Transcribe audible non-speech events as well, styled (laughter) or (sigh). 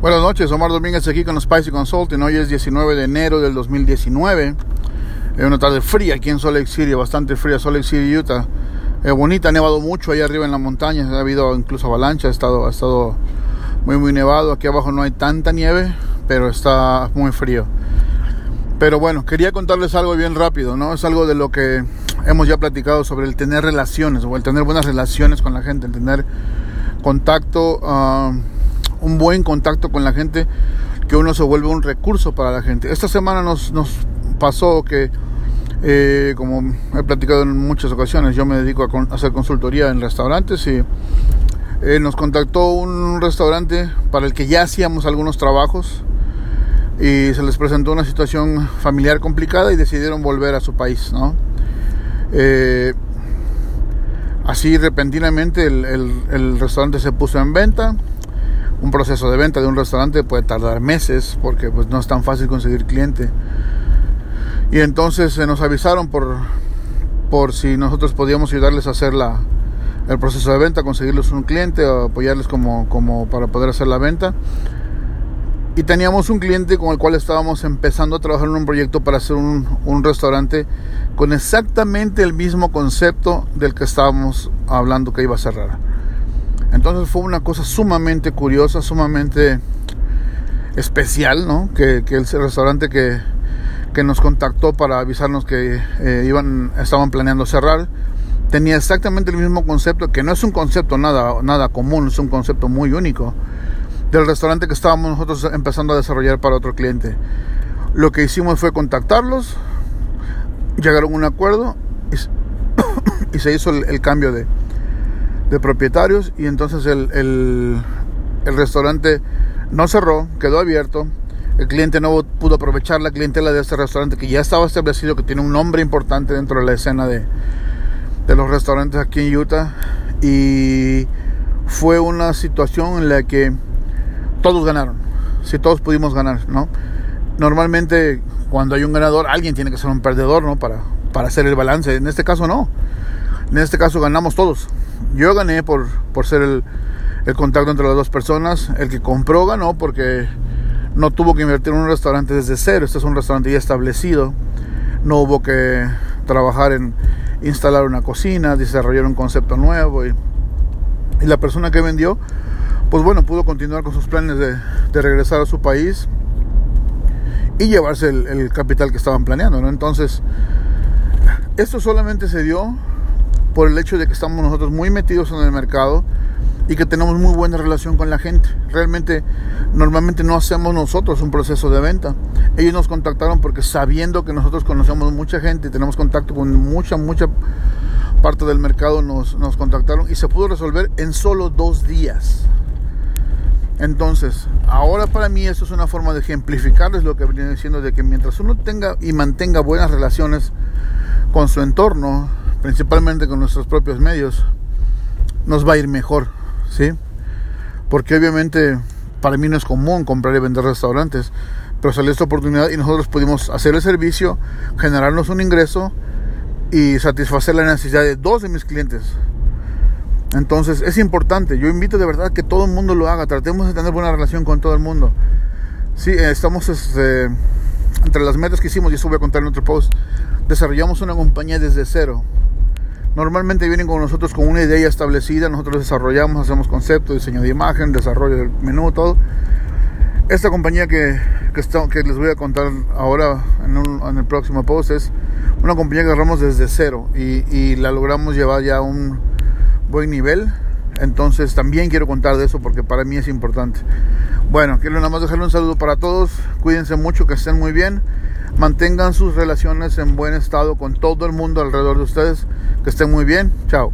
Buenas noches, Omar Domínguez aquí con Spicy Consulting. Hoy es 19 de enero del 2019. Es una tarde fría aquí en Salt Lake City, bastante fría, Salt Lake City, Utah. Es bonita, ha nevado mucho ahí arriba en la montaña, ha habido incluso avalancha, ha estado, ha estado muy muy nevado. Aquí abajo no hay tanta nieve, pero está muy frío. Pero bueno, quería contarles algo bien rápido, ¿no? Es algo de lo que hemos ya platicado sobre el tener relaciones o el tener buenas relaciones con la gente, el tener contacto. Uh, un buen contacto con la gente, que uno se vuelve un recurso para la gente. Esta semana nos, pasó que, eh, como he platicado en muchas ocasiones, yo me dedico a, hacer consultoría en restaurantes y eh, nos contactó un restaurante para el que ya hacíamos algunos trabajos y se les presentó una situación familiar complicada y decidieron volver a su país, ¿no? Eh, así repentinamente el restaurante se puso en venta un proceso de venta de un restaurante puede tardar meses porque pues no es tan fácil conseguir cliente. Y entonces se nos avisaron por, por si nosotros podíamos ayudarles a hacer la, el proceso de venta, conseguirles un cliente o apoyarles como, como para poder hacer la venta. Y teníamos un cliente con el cual estábamos empezando a trabajar en un proyecto para hacer un, un restaurante con exactamente el mismo concepto del que estábamos hablando que iba a cerrar. Entonces fue una cosa sumamente curiosa, sumamente especial, ¿no? Que, el restaurante que, nos contactó para avisarnos que eh, iban, estaban planeando cerrar, tenía exactamente el mismo concepto, que no es un concepto nada, nada común, es un concepto muy único, del restaurante que estábamos nosotros empezando a desarrollar para otro cliente. Lo que hicimos fue contactarlos, llegaron a un acuerdo y, (coughs) se hizo el cambio de, de propietarios y entonces el, el, restaurante no cerró, quedó abierto. El cliente no pudo aprovechar la clientela de este restaurante que ya estaba establecido, que tiene un nombre importante dentro de la escena de, de los restaurantes aquí en Utah. Y fue una situación en la que todos ganaron. Si todos pudimos ganar, ¿no? Normalmente cuando hay un ganador, alguien tiene que ser un perdedor, ¿no? Para, para hacer el balance. En este caso no. En este caso ganamos todos. Yo gané por, por ser el, el contacto entre las dos personas. El que compró ganó porque no tuvo que invertir en un restaurante desde cero. Este es un restaurante ya establecido. No hubo que trabajar en instalar una cocina, desarrollar un concepto nuevo. Y, y la persona que vendió, pues bueno, pudo continuar con sus planes de, de regresar a su país y llevarse el, el, capital que estaban planeando. ¿no? Entonces, esto solamente se dio por el hecho de que estamos nosotros muy metidos en el mercado y que tenemos muy buena relación con la gente. Realmente, normalmente no hacemos nosotros un proceso de venta. Ellos nos contactaron porque sabiendo que nosotros conocemos mucha gente y tenemos contacto con mucha, mucha parte del mercado, nos, nos contactaron y se pudo resolver en solo dos días. Entonces, ahora para mí eso es una forma de ejemplificarles lo que venía diciendo de que mientras uno tenga y mantenga buenas relaciones con su entorno, principalmente con nuestros propios medios, nos va a ir mejor, ¿sí? Porque obviamente para mí no es común comprar y vender restaurantes, pero salió esta oportunidad y nosotros pudimos hacer el servicio, generarnos un ingreso y satisfacer la necesidad de dos de mis clientes. Entonces es importante, yo invito de verdad que todo el mundo lo haga, tratemos de tener buena relación con todo el mundo. Sí, estamos este, entre las metas que hicimos, y eso voy a contar en otro post, desarrollamos una compañía desde cero. Normalmente vienen con nosotros con una idea establecida, nosotros desarrollamos, hacemos concepto, diseño de imagen, desarrollo del menú, todo. Esta compañía que, que, les voy a contar ahora en, el próximo post es una compañía que agarramos desde cero y, y la logramos llevar ya a un buen nivel. Entonces también quiero contar de eso porque para mí es importante. Bueno, quiero nada más dejarle un saludo para todos. Cuídense mucho, que estén muy bien. Mantengan sus relaciones en buen estado con todo el mundo alrededor de ustedes. Que estén muy bien. Chao.